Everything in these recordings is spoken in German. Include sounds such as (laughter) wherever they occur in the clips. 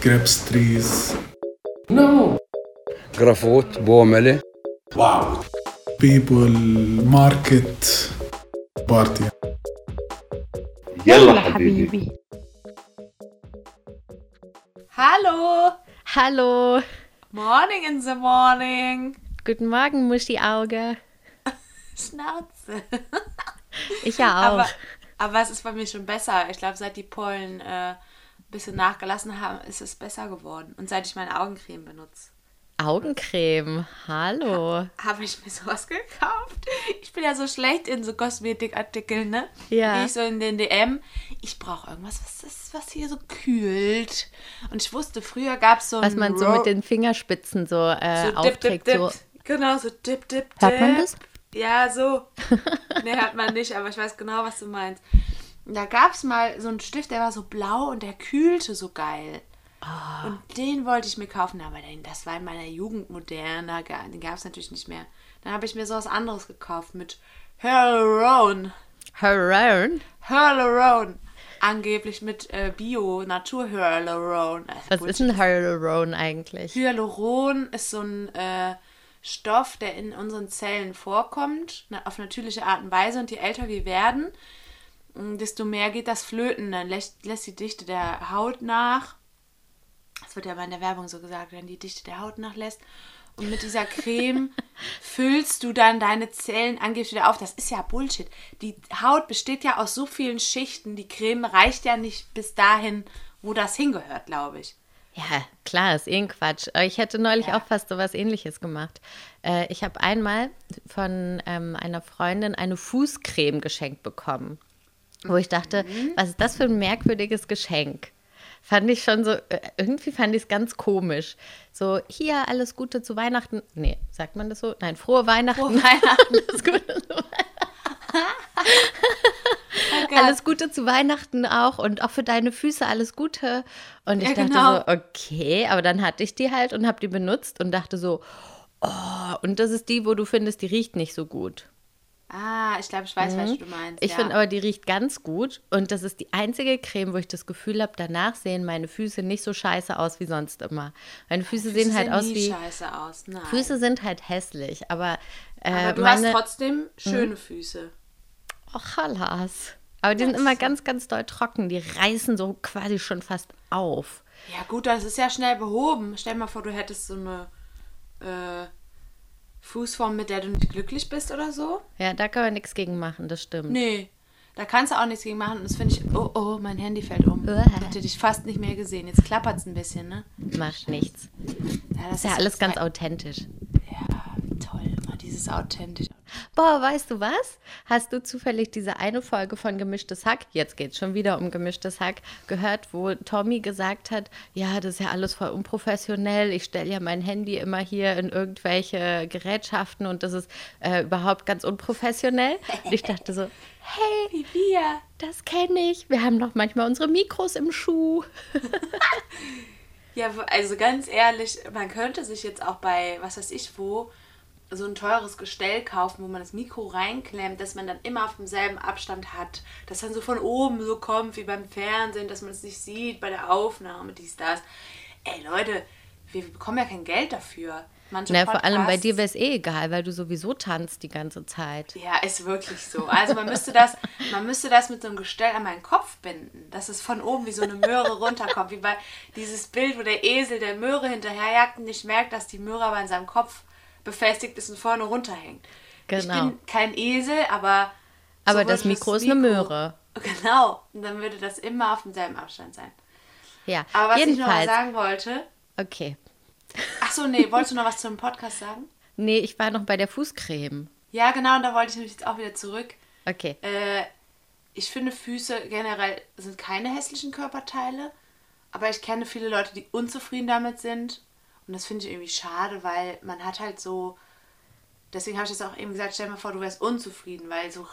grapes trees. No. Grafot, Bomele. Wow. People, market, party. يلا حبيبي. Hallo! Hallo. Morning in the morning! Guten Morgen, Muschi-Auge. (laughs) Schnauze! Ich ja auch. Aber, aber es ist bei mir schon besser. Ich glaube, seit die Pollen äh, ein bisschen nachgelassen haben, ist es besser geworden. Und seit ich meine Augencreme benutze. Augencreme. Hallo. Habe ich mir sowas gekauft? Ich bin ja so schlecht in so Kosmetikartikeln, ne? Ja. Gehe ich so in den DM. Ich brauche irgendwas, was, ist, was hier so kühlt. Und ich wusste, früher gab es so Was man so Ro- mit den Fingerspitzen so, äh, so dip, aufträgt. dip, So. dip. Genau, so dip, dip, dip. Hört man das? Ja, so. (laughs) nee, hört man nicht, aber ich weiß genau, was du meinst. Da gab es mal so einen Stift, der war so blau und der kühlte so geil. Ah. Und den wollte ich mir kaufen, aber den, das war in meiner Jugend moderner, den gab es natürlich nicht mehr. Dann habe ich mir so was anderes gekauft mit Hyaluron. Heron. Hyaluron. Angeblich mit äh, Bio-Natur-Hyaluron. Also Was Bullshit. ist ein Hyaluron eigentlich? Hyaluron ist so ein äh, Stoff, der in unseren Zellen vorkommt, auf natürliche Art und Weise. Und je älter wir werden, desto mehr geht das flöten. Dann lässt, lässt die Dichte der Haut nach. Das wird ja mal in der Werbung so gesagt, wenn die Dichte der Haut nachlässt. Und mit dieser Creme (laughs) füllst du dann deine Zellen angeblich wieder auf. Das ist ja Bullshit. Die Haut besteht ja aus so vielen Schichten. Die Creme reicht ja nicht bis dahin, wo das hingehört, glaube ich. Ja, klar, ist eh ein Quatsch. Ich hätte neulich Ja. auch fast so was ähnliches gemacht. Äh, ich habe einmal von ähm, einer Freundin eine Fußcreme geschenkt bekommen. Wo ich dachte, Mhm. was ist das für ein merkwürdiges Geschenk? Fand ich schon so, äh, irgendwie fand ich es ganz komisch. So, hier, alles Gute zu Weihnachten. Nee, sagt man das so? Nein, frohe Weihnachten. Frohe Weihnachten. (laughs) alles, Gute zu (laughs) alles Gute zu Weihnachten auch und auch für deine Füße alles Gute. Und ich Ja, dachte genau. so, okay, aber dann hatte ich die halt und habe die benutzt und dachte so, oh, und das ist die, wo du findest, die riecht nicht so gut. Ah, ich glaube, ich weiß, was du meinst. Mhm. Ich ja. finde aber, die riecht ganz gut und das ist die einzige Creme, wo ich das Gefühl habe, danach sehen meine Füße nicht so scheiße aus wie sonst immer. Meine Füße, sehen halt aus wie. scheiße aus. Nein. Füße sind halt hässlich, aber, äh, aber du meine, hast trotzdem schöne Füße. Och, Hallas. Aber die sind immer ganz, ganz doll trocken. Die reißen so quasi schon fast auf. Ja, gut, das ist ja schnell behoben. Stell dir mal vor, du hättest so eine äh, Fußform, mit der du nicht glücklich bist oder so. Ja, da kann man nichts gegen machen, das stimmt. Nee. Da kannst du auch nichts gegen machen. Und das finde ich. Oh, oh, mein Handy fällt um. Uah. Ich hätte dich fast nicht mehr gesehen. Jetzt klappert es ein bisschen, ne? Macht nichts. Ja, das Ist ja alles ganz authentisch. Ja, toll. Immer dieses authentisch. Boah, weißt du was? Hast du zufällig diese eine Folge von Gemischtes Hack, jetzt geht es schon wieder um Gemischtes Hack, gehört, wo Tommy gesagt hat, ja, das ist ja alles voll unprofessionell, ich stelle ja mein Handy immer hier in irgendwelche Gerätschaften und das ist äh, überhaupt ganz unprofessionell. Und ich dachte so, hey, wir. das kenne ich, wir haben doch manchmal unsere Mikros im Schuh. (laughs) Ja, also ganz ehrlich, man könnte sich jetzt auch bei, was weiß ich wo, so ein teures Gestell kaufen, wo man das Mikro reinklemmt, dass man dann immer auf demselben Abstand hat. Das dann so von oben so kommt wie beim Fernsehen, dass man es nicht sieht bei der Aufnahme, dies, das. Ey Leute, wir bekommen ja kein Geld dafür. Manche Na, vor allem bei dir wäre es eh egal, weil du sowieso tanzt die ganze Zeit. Ja, ist wirklich so. Also man müsste das, man müsste das mit so einem Gestell an meinen Kopf binden, dass es von oben wie so eine Möhre runterkommt, wie bei dieses Bild, wo der Esel der Möhre hinterherjagt und nicht merkt, dass die Möhre aber in seinem Kopf befestigt ist und vorne runterhängt. Ich Genau. bin kein Esel, aber Aber so das Mikro ist eine Möhre. (laughs) Genau. Und dann würde das immer auf demselben Abstand sein. Ja, Aber was ich noch jedenfalls. mal sagen wollte, okay. ach so, nee, wolltest du noch was zum Podcast sagen? (laughs) Nee, ich war noch bei der Fußcreme. Ja, genau, und da wollte ich nämlich jetzt auch wieder zurück. Okay. Äh, ich finde, Füße generell sind keine hässlichen Körperteile. Aber ich kenne viele Leute, die unzufrieden damit sind. Und das finde ich irgendwie schade, weil man hat halt so. Deswegen habe ich das auch eben gesagt, stell dir mal vor, du wärst unzufrieden, weil so,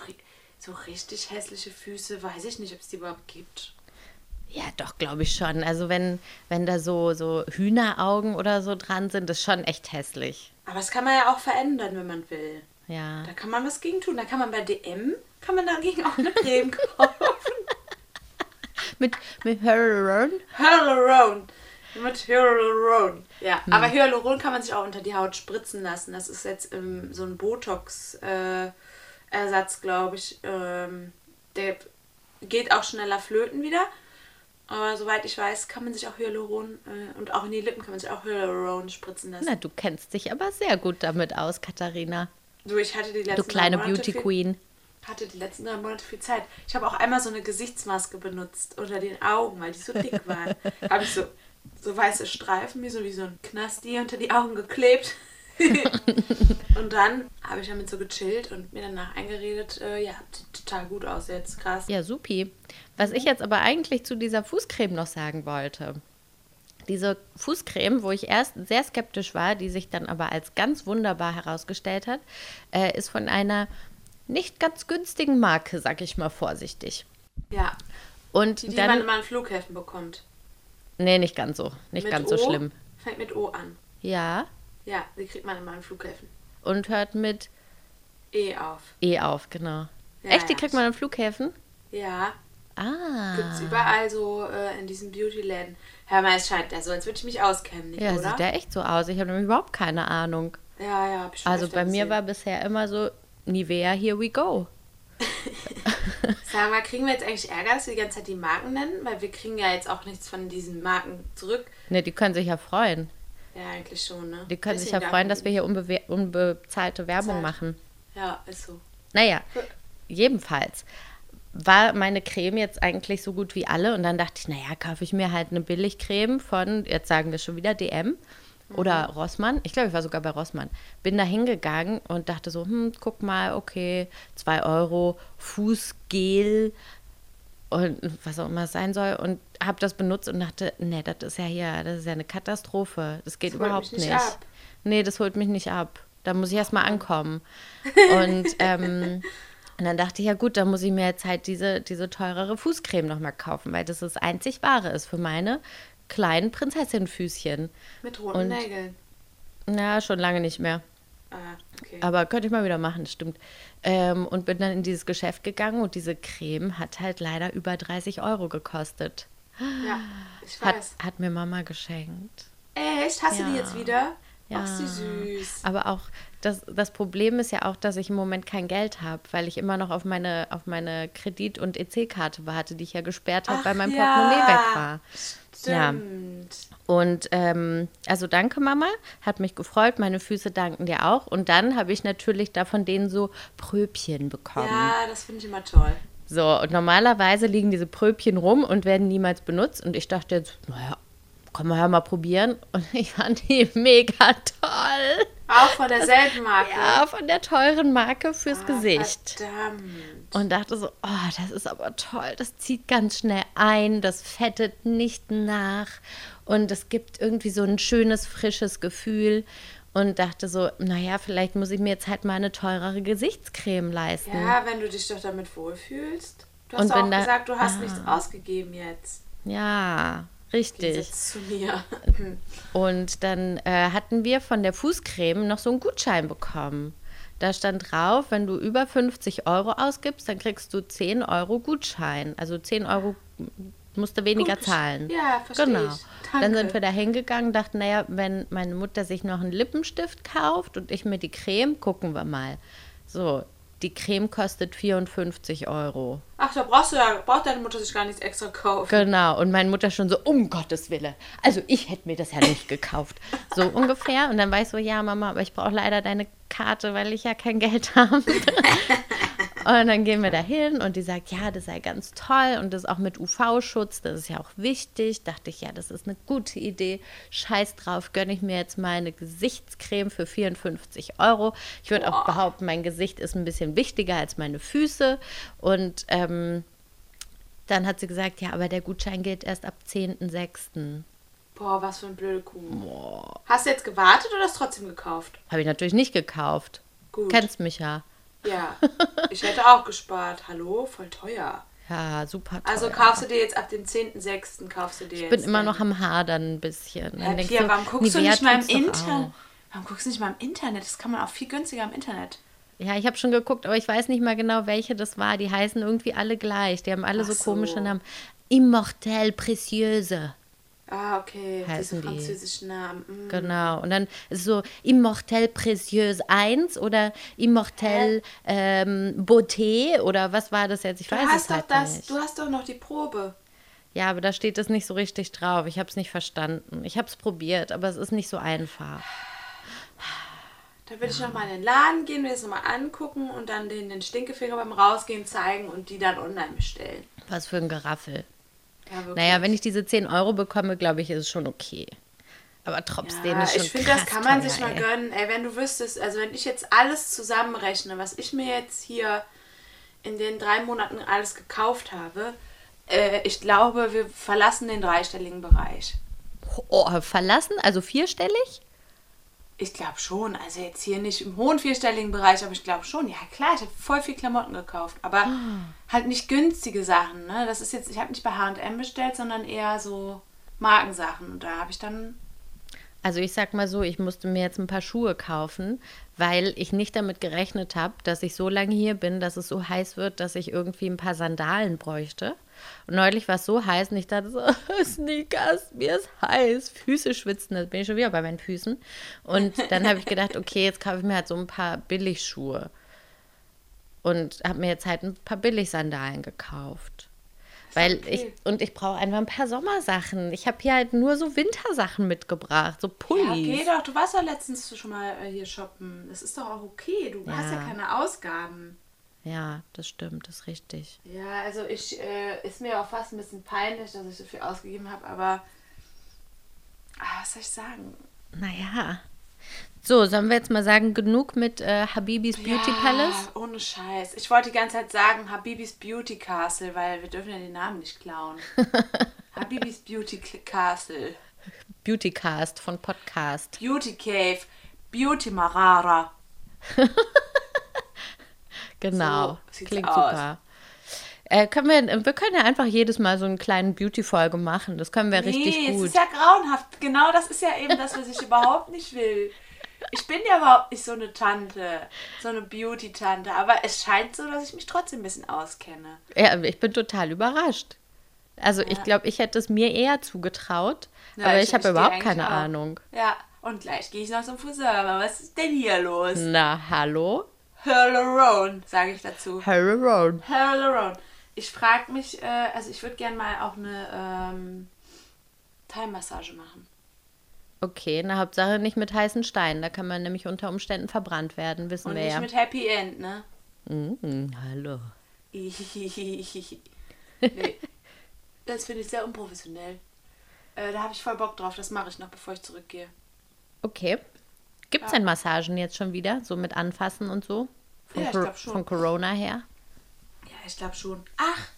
so richtig hässliche Füße, weiß ich nicht, ob es die überhaupt gibt. Ja, doch, glaube ich schon. Also wenn, wenn da so, so Hühneraugen oder so dran sind, ist schon echt hässlich. Aber das kann man ja auch verändern, wenn man will. Ja. Da kann man was gegen tun. Da kann man bei DM, kann man dagegen auch eine Creme (laughs) kaufen. (laughs) Mit, mit Hyaluron. Hyaluron. Mit Hyaluron. Ja, Hm. aber Hyaluron kann man sich auch unter die Haut spritzen lassen. Das ist jetzt ähm, so ein Botox-Ersatz, glaube ich. Ähm, der geht auch schneller flöten wieder. Aber soweit ich weiß, kann man sich auch Hyaluron äh, und auch in die Lippen kann man sich auch Hyaluron spritzen lassen. Na, du kennst dich aber sehr gut damit aus, Katharina. Du, ich hatte die letzten Du kleine Beauty viel- Queen. hatte die letzten drei Monate viel Zeit. Ich habe auch einmal so eine Gesichtsmaske benutzt unter den Augen, weil die so dick waren. (laughs) habe ich so, so weiße Streifen, wie so, wie so ein Knasti unter die Augen geklebt. (laughs) und dann habe ich damit so gechillt und mir danach eingeredet, äh, ja, sieht total gut aus jetzt, krass. Ja, supi. Was ich jetzt aber eigentlich zu dieser Fußcreme noch sagen wollte. Diese Fußcreme, wo ich erst sehr skeptisch war, die sich dann aber als ganz wunderbar herausgestellt hat, äh, ist von einer nicht ganz günstigen Marke, sag ich mal vorsichtig. Ja, Und die, die man dann. immer an Flughäfen bekommt. Nee, nicht ganz so. Nicht Mit ganz O, so schlimm. Fängt mit O an. Ja. Ja, die kriegt man immer an Flughäfen. Und hört mit E auf. E auf, genau. Ja, Echt, die ja. kriegt man an Flughäfen? Ja, Ah. gibt's überall so äh, in diesen Beauty-Läden. Hör mal, es scheint ja so, als würde ich mich auskennen, nicht, Ja, oder? sieht ja echt so aus. Ich habe nämlich überhaupt keine Ahnung. Ja, ja, hab ich schon Also bei mir gesehen. war bisher immer so, Nivea, here we go. (laughs) Sag mal, kriegen wir jetzt eigentlich Ärger, dass wir die ganze Zeit die Marken nennen? Weil wir kriegen ja jetzt auch nichts von diesen Marken zurück. Ne, die können sich ja freuen. Ja, eigentlich schon, ne? Die können sich ja freuen, dass wir hier unbewe unbezahlte Werbung Bezahlt. machen. Ja, ist so. Naja, jedenfalls war meine Creme jetzt eigentlich so gut wie alle und dann dachte ich, naja, kaufe ich mir halt eine Billigcreme von, jetzt sagen wir schon wieder DM oder Rossmann. Ich glaube, ich war sogar bei Rossmann. Bin da hingegangen und dachte so, hm, guck mal, okay, 2 Euro, Fußgel und was auch immer es sein soll und habe das benutzt und dachte, nee, das ist ja hier, das ist ja eine Katastrophe. Das geht Das überhaupt nicht nicht. ab. Nee, das holt mich nicht ab. Da muss ich erst mal ankommen. (laughs) Und, ähm, und dann dachte ich, ja gut, dann muss ich mir jetzt halt diese, diese teurere Fußcreme nochmal kaufen, weil das das einzig wahre ist für meine kleinen Prinzessinfüßchen. Mit roten Und- Nägeln. Na, schon lange nicht mehr. Ah, okay. Aber könnte ich mal wieder machen, stimmt. Ähm, und bin dann in dieses Geschäft gegangen und diese Creme hat halt leider über 30 Euro gekostet. ja, ich Hat, weiß. hat mir Mama geschenkt. Echt? Hast du die Ja. jetzt wieder? Ja. Ach, sie süß. Aber auch das, das Problem ist ja auch, dass ich im Moment kein Geld habe, weil ich immer noch auf meine, auf meine Kredit- und EC-Karte warte, die ich ja gesperrt habe, weil mein ja. Portemonnaie weg war. Ja. Stimmt. Und ähm, also danke Mama, hat mich gefreut, meine Füße danken dir auch. Und dann habe ich natürlich da von denen so Pröbchen bekommen. Ja, das finde ich immer toll. So, und normalerweise liegen diese Pröbchen rum und werden niemals benutzt. Und ich dachte jetzt, naja, kann man ja mal probieren. Und (laughs) ich fand die mega toll. Auch von derselben Marke. Ja, von der teuren Marke fürs Ah, Gesicht. Verdammt. Und dachte so, oh, das ist aber toll. Das zieht ganz schnell ein, das fettet nicht nach. Und es gibt irgendwie so ein schönes, frisches Gefühl. Und dachte so, naja, vielleicht muss ich mir jetzt halt mal eine teurere Gesichtscreme leisten. Ja, wenn du dich doch damit wohlfühlst. Du Und hast auch wenn da- gesagt, du hast Ah. nichts ausgegeben jetzt. Ja, richtig. Zu mir. (laughs) Und dann äh, hatten wir von der Fußcreme noch so einen Gutschein bekommen. Da stand drauf, wenn du über 50 Euro ausgibst, dann kriegst du 10 Euro Gutschein. Also 10 Euro musst du weniger Gut, zahlen. ja, verstehe Genau. ich. Dann Danke. sind wir da hingegangen, dachten, naja, wenn meine Mutter sich noch einen Lippenstift kauft und ich mir die Creme, gucken wir mal. So, die Creme kostet 54 Euro. Ach, da brauchst du ja, braucht deine Mutter sich gar nichts extra kaufen. Genau, und meine Mutter schon so, um Gottes Willen. Also ich hätte mir das ja nicht gekauft. So (laughs) ungefähr. Und dann war ich so, ja, Mama, aber ich brauche leider deine Karte, weil ich ja kein Geld (laughs) habe. Und dann gehen wir da hin und die sagt, ja, das sei ganz toll und das auch mit UV-Schutz, das ist ja auch wichtig. Dachte ich, ja, das ist eine gute Idee. Scheiß drauf, gönne ich mir jetzt mal eine Gesichtscreme für 54 Euro. Ich würde auch behaupten, mein Gesicht ist ein bisschen wichtiger als meine Füße. Und ähm, dann hat sie gesagt, ja, aber der Gutschein gilt erst ab 10.06. Boah, was für eine blöde Kuh. Hast du jetzt gewartet oder hast du trotzdem gekauft? Habe ich natürlich nicht gekauft. Gut. Kennst mich ja. Ja. (laughs) Ich hätte auch gespart. Hallo? Voll teuer. Ja, super toll. Also kaufst du dir jetzt ab dem 10.06. kaufst du dir ich jetzt. bin immer noch am Hadern ein bisschen. Dann Ja, denkst Pia, warum guckst du nicht mal im Internet? Warum guckst du nicht mal im Internet? Das kann man auch viel günstiger im Internet. Ja, ich habe schon geguckt, aber ich weiß nicht mal genau, welche das war. Die heißen irgendwie alle gleich. Die haben alle so so. komische Namen. Immortel Précieuse. Ah, okay. Heißen Diese die. französischen Namen. Mm. Genau. Und dann ist so Immortel Précieuse 1 oder Immortel ähm, Beauté oder was war das jetzt? Ich Du weiß hast es doch halt das, nicht. du hast doch noch die Probe. Ja, aber da steht das nicht so richtig drauf. Ich habe es nicht verstanden. Ich habe es probiert, aber es ist nicht so einfach. Da würde ich nochmal in den Laden gehen, mir das nochmal angucken und dann den, den Stinkefinger beim Rausgehen zeigen und die dann online bestellen. Was für ein Geraffel. Ja. Naja, wenn ich diese 10 Euro bekomme, glaube ich, ist es schon okay. Aber trotzdem ja, ist schon ich finde, das kann man teuer, sich mal ey. gönnen. Ey, wenn du wüsstest, also wenn ich jetzt alles zusammenrechne, was ich mir jetzt hier in den drei Monaten alles gekauft habe, äh, ich glaube, wir verlassen den dreistelligen Bereich. Oh, verlassen? Also vierstellig? Ich glaube schon. Also jetzt hier nicht im hohen vierstelligen Bereich, aber ich glaube schon. Ja klar, ich habe voll viel Klamotten gekauft, aber Ah. halt nicht günstige Sachen. Ne? Das ist jetzt, ich habe nicht bei H&M bestellt, sondern eher so Markensachen. Und da habe ich dann Also ich sag mal so, ich musste mir jetzt ein paar Schuhe kaufen, weil ich nicht damit gerechnet habe, dass ich so lange hier bin, dass es so heiß wird, dass ich irgendwie ein paar Sandalen bräuchte. Und neulich war es so heiß und ich dachte so, (laughs) Sneakers, mir ist heiß, Füße schwitzen, da bin ich schon wieder bei meinen Füßen. Und dann habe ich gedacht, okay, jetzt kaufe ich mir halt so ein paar Billigschuhe. Und habe mir jetzt halt ein paar Billigsandalen gekauft. Weil ich, und ich brauche einfach ein paar Sommersachen. Ich habe hier halt nur so Wintersachen mitgebracht, so Ja, Pullis. okay, doch, du warst doch letztens schon mal äh, hier shoppen. Das ist doch auch okay. Du hast ja Ja. keine Ausgaben. Ja, das stimmt, das ist richtig. Ja, also ich äh, ist mir auch fast ein bisschen peinlich, dass ich so viel ausgegeben habe, aber ah, was soll ich sagen? Naja. So, sollen wir jetzt mal sagen, genug mit äh, Habibis Beauty ja, Palace? Ohne Scheiß. Ich wollte die ganze Zeit sagen Habibis Beauty Castle, weil wir dürfen ja den Namen nicht klauen. (laughs) Habibis Beauty Castle. Beautycast von Podcast. Beauty Cave. Beauty Marara. (laughs) Genau. So Klingt aus. super. Äh, können wir, wir können ja einfach jedes Mal so einen kleinen Beauty-Folge machen. Das können wir richtig nee, gut. es ist ja grauenhaft. Genau das ist ja eben das, was ich überhaupt nicht will. Ich bin ja überhaupt nicht so eine Tante, so eine Beauty-Tante, aber es scheint so, dass ich mich trotzdem ein bisschen auskenne. Ja, ich bin total überrascht. Also ich glaube, ich hätte es mir eher zugetraut, Ja, aber ich- ich, habe überhaupt keine auch. Ahnung. Ja, und gleich gehe ich noch zum Friseur. Aber was ist denn hier los? Na, hallo? Hyaluron, sage ich dazu. Hyaluron. Hyaluron. Ich frage mich, äh, also ich würde gerne mal auch eine ähm, Thai-Massage machen. Okay, na Hauptsache nicht mit heißen Steinen. Da kann man nämlich unter Umständen verbrannt werden, wissen Und wir nicht ja. mit Happy End, ne? Mhm, hallo. nee. Das finde ich sehr unprofessionell. Äh, da habe ich voll Bock drauf. Das mache ich noch, bevor ich zurückgehe. Okay. Gibt es denn Massagen jetzt schon wieder? So mit Anfassen und so? Von, Ja, ich Cor- glaub schon. von Corona her? Ja, ich glaube schon. Ach,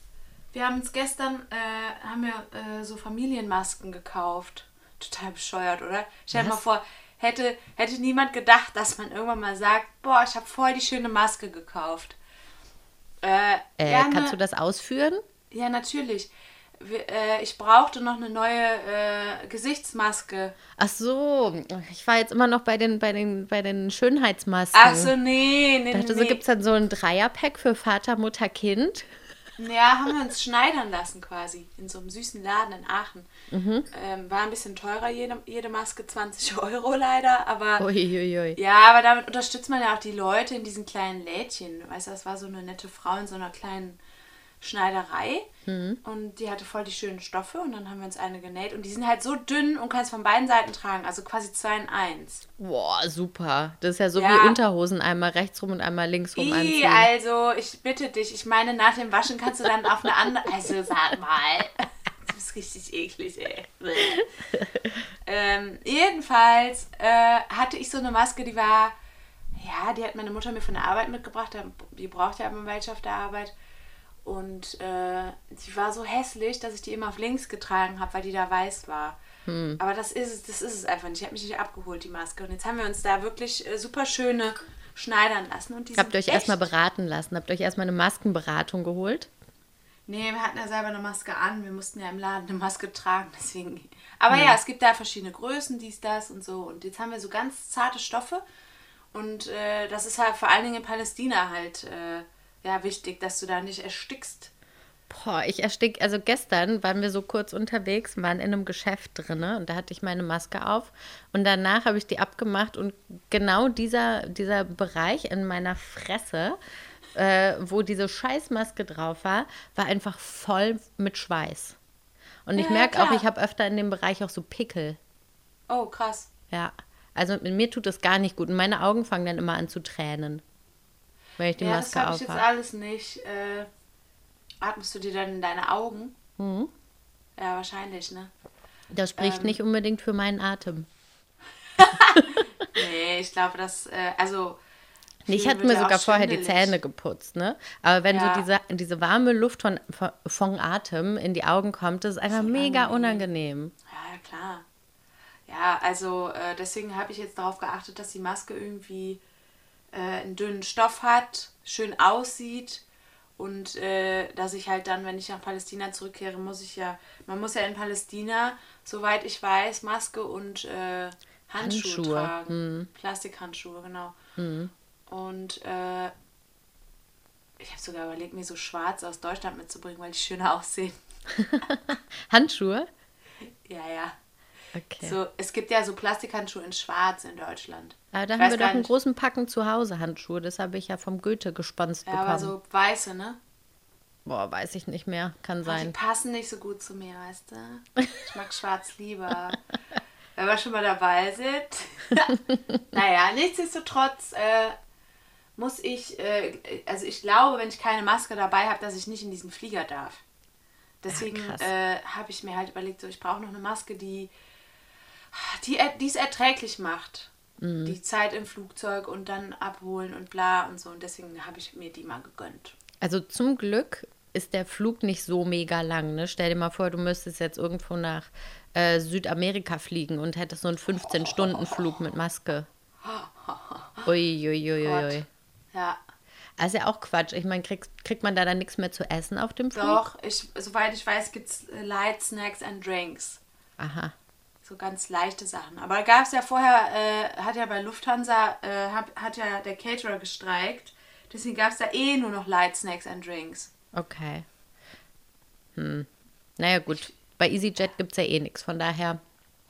wir haben uns gestern, äh, haben wir äh, so Familienmasken gekauft. Total bescheuert, oder? Stell dir mal vor, hätte, hätte niemand gedacht, dass man irgendwann mal sagt, boah, ich habe voll die schöne Maske gekauft. Äh, Äh, ja, kannst ne- du das ausführen? Ja, natürlich. Wir, äh, ich brauchte noch eine neue äh, Gesichtsmaske. Ach so, ich war jetzt immer noch bei den, bei den, bei den Schönheitsmasken. Ach so, nee, nee, Ich dachte, nee. so gibt es dann so ein Dreierpack für Vater, Mutter, Kind. Ja, haben wir uns schneidern lassen quasi. In so einem süßen Laden in Aachen. Mhm. Ähm, war ein bisschen teurer, jede, jede Maske 20 Euro leider, aber. Uiuiui. Ja, aber damit unterstützt man ja auch die Leute in diesen kleinen Lädchen. Weißt du, das war so eine nette Frau in so einer kleinen Schneiderei. Mhm. Und die hatte voll die schönen Stoffe und dann haben wir uns eine genäht. Und die sind halt so dünn und kannst von beiden Seiten tragen. Also quasi zwei in eins. Boah, super. Das ist ja so Ja. wie Unterhosen, einmal rechts rum und einmal links rum I, anziehen. also, ich bitte dich. Ich meine, nach dem Waschen kannst du dann auf eine andere. Also, sag mal. Du bist richtig eklig, ey. (laughs) ähm, jedenfalls äh, hatte ich so eine Maske, die war. Ja, die hat meine Mutter mir von der Arbeit mitgebracht. Die braucht ja immer welche auf der Arbeit. Und äh, sie war so hässlich, dass ich die immer auf links getragen habe, weil die da weiß war. Aber das ist, es- das ist es einfach nicht. Ich habe mich nicht abgeholt, die Maske. Und jetzt haben wir uns da wirklich äh, super schöne schneidern lassen. Und die Habt ihr euch erstmal beraten lassen? Habt ihr euch erstmal eine Maskenberatung geholt? Nee, wir hatten ja selber eine Maske an. Wir mussten ja im Laden eine Maske tragen, (laughs) deswegen. Aber ja, es gibt da verschiedene Größen, dies, das und so. Und jetzt haben wir so ganz zarte Stoffe. Und äh, das ist halt vor allen Dingen in Palästina halt äh, ja, wichtig, dass du da nicht erstickst. Boah, ich erstick, also gestern waren wir so kurz unterwegs, waren in einem Geschäft drin und da hatte ich meine Maske auf und danach habe ich die abgemacht und genau dieser, dieser Bereich in meiner Fresse, äh, wo diese Scheißmaske drauf war, war einfach voll mit Schweiß. Und ich Ja, merke auch, ich habe öfter in dem Bereich auch so Pickel. Oh, krass. Ja, also mir tut das gar nicht gut und meine Augen fangen dann immer an zu tränen, wenn ich die ja, das Maske habe ich jetzt alles nicht. Äh, atmest du dir dann in deine Augen? Mhm. Ja, wahrscheinlich, ne? Das spricht ähm, nicht unbedingt für meinen Atem. (laughs) Nee, ich glaube, das, äh, also. Ich hatte mir sogar vorher die. Zähne geputzt, ne? Aber wenn Ja. so diese, diese warme Luft von, von, Atem in die Augen kommt, das ist einfach mega unangenehm. Ja, ja, klar. Ja, also äh, deswegen habe ich jetzt darauf geachtet, dass die Maske irgendwie äh, einen dünnen Stoff hat, schön aussieht und äh, dass ich halt dann, wenn ich nach Palästina zurückkehre, muss ich ja, man muss ja in Palästina, soweit ich weiß, Maske und äh, Handschuhe, Handschuhe, tragen. Plastikhandschuhe, genau. Und äh, ich habe sogar überlegt, mir so schwarz aus Deutschland mitzubringen, weil die schöner (laughs) aussehen. (laughs) Handschuhe? Ja, ja. Okay. So, es gibt ja so Plastikhandschuhe in Schwarz in Deutschland. Aber da Ich haben wir doch einen nicht. großen Packen zu Hause Handschuhe. Das habe ich ja vom Goethe gesponst Ja, bekommen. aber so weiße, ne? Boah, weiß ich nicht mehr. Kann Aber Die sein. passen nicht so gut zu mir, weißt du? Ich mag schwarz lieber. Wenn wir schon mal dabei sind. (laughs) naja, nichtsdestotrotz äh, muss ich, äh, also ich glaube, wenn ich keine Maske dabei habe, dass ich nicht in diesen Flieger darf. Deswegen krass. äh, habe ich mir halt überlegt, so ich brauche noch eine Maske, die die die es erträglich macht. Mhm. Die Zeit im Flugzeug und dann abholen und bla und so. Und deswegen habe ich mir die mal gegönnt. Also zum Glück ist der Flug nicht so mega lang. Ne? Stell dir mal vor, du müsstest jetzt irgendwo nach äh, Südamerika fliegen und hättest so einen 15-Stunden-Flug mit Maske. (laughs) Uiuiuiui. Gott. Ja, Also ja auch Quatsch. Ich meine, kriegt, kriegt man da dann nichts mehr zu essen auf dem Flug? Doch, ich, soweit ich weiß, gibt es Light Snacks and Drinks. Aha. So ganz leichte Sachen. Aber gab es ja vorher, äh, hat ja bei Lufthansa, äh, hat, hat ja der Caterer gestreikt. Deswegen gab es da eh nur noch Light Snacks and Drinks. Okay. Hm. Naja, gut. Bei EasyJet gibt es ja eh nichts. Von daher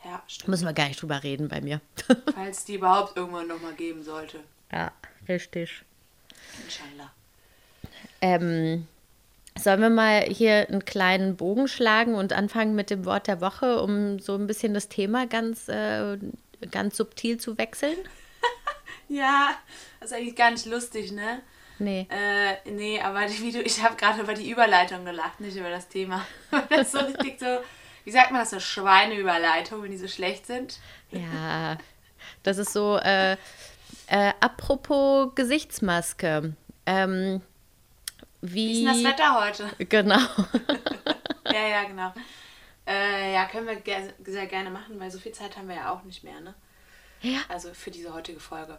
Ja, müssen wir gar nicht drüber reden bei mir. (laughs) Falls die überhaupt irgendwann nochmal geben sollte. ja, richtig. Inshallah. Ähm, sollen wir mal hier einen kleinen Bogen schlagen und anfangen mit dem Wort der Woche, um so ein bisschen das Thema ganz, äh, ganz subtil zu wechseln? (laughs) Ja, das ist eigentlich gar nicht lustig, ne? Nee. Äh, nee, aber die Video, ich habe gerade über die Überleitung gelacht, nicht über das Thema. (laughs) Das ist so richtig so, wie sagt man das, so Schweineüberleitung, wenn die so schlecht sind. Ja, das ist so, äh, äh, apropos Gesichtsmaske. Ähm, Wie wie. ist denn das Wetter heute? Genau. (laughs) Ja, ja, genau. Äh, ja, können wir ge sehr gerne machen, weil so viel Zeit haben wir ja auch nicht mehr, ne? Ja. Also für diese heutige Folge.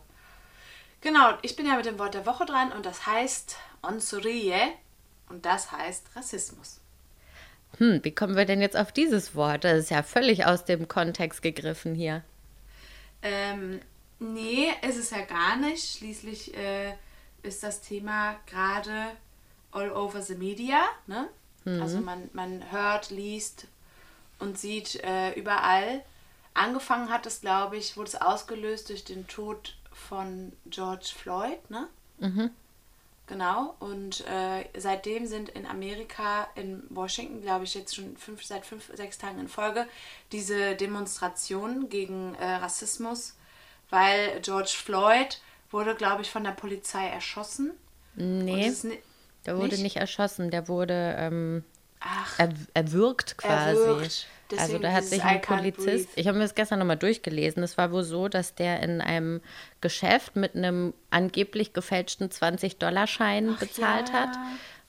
Genau, ich bin ja mit dem Wort der Woche dran und das heißt Onsurie und das heißt Rassismus. Hm, wie kommen wir denn jetzt auf dieses Wort? Das ist ja völlig aus dem Kontext gegriffen hier. Ähm, nee, ist es ja gar nicht. Schließlich äh, ist das Thema gerade all over the media. Ne? Also man, man hört, liest und sieht äh, überall. Angefangen hat es, glaube ich, wurde es ausgelöst durch den Tod von George Floyd, ne? Genau. Und äh, seitdem sind in Amerika, in Washington, glaube ich, jetzt schon fünf, seit fünf, sechs Tagen in Folge, diese Demonstrationen gegen äh, Rassismus, weil George Floyd wurde, glaube ich, von der Polizei erschossen. Und Nee, es ist ni- der wurde nicht? nicht erschossen, der wurde ähm, er, erwürgt quasi. Erwürgt. Also Deswegen da hat sich ein Polizist, ich habe mir das gestern nochmal durchgelesen, es war wohl so, dass der in einem Geschäft mit einem angeblich gefälschten 20-Dollar-Schein bezahlt ja. hat.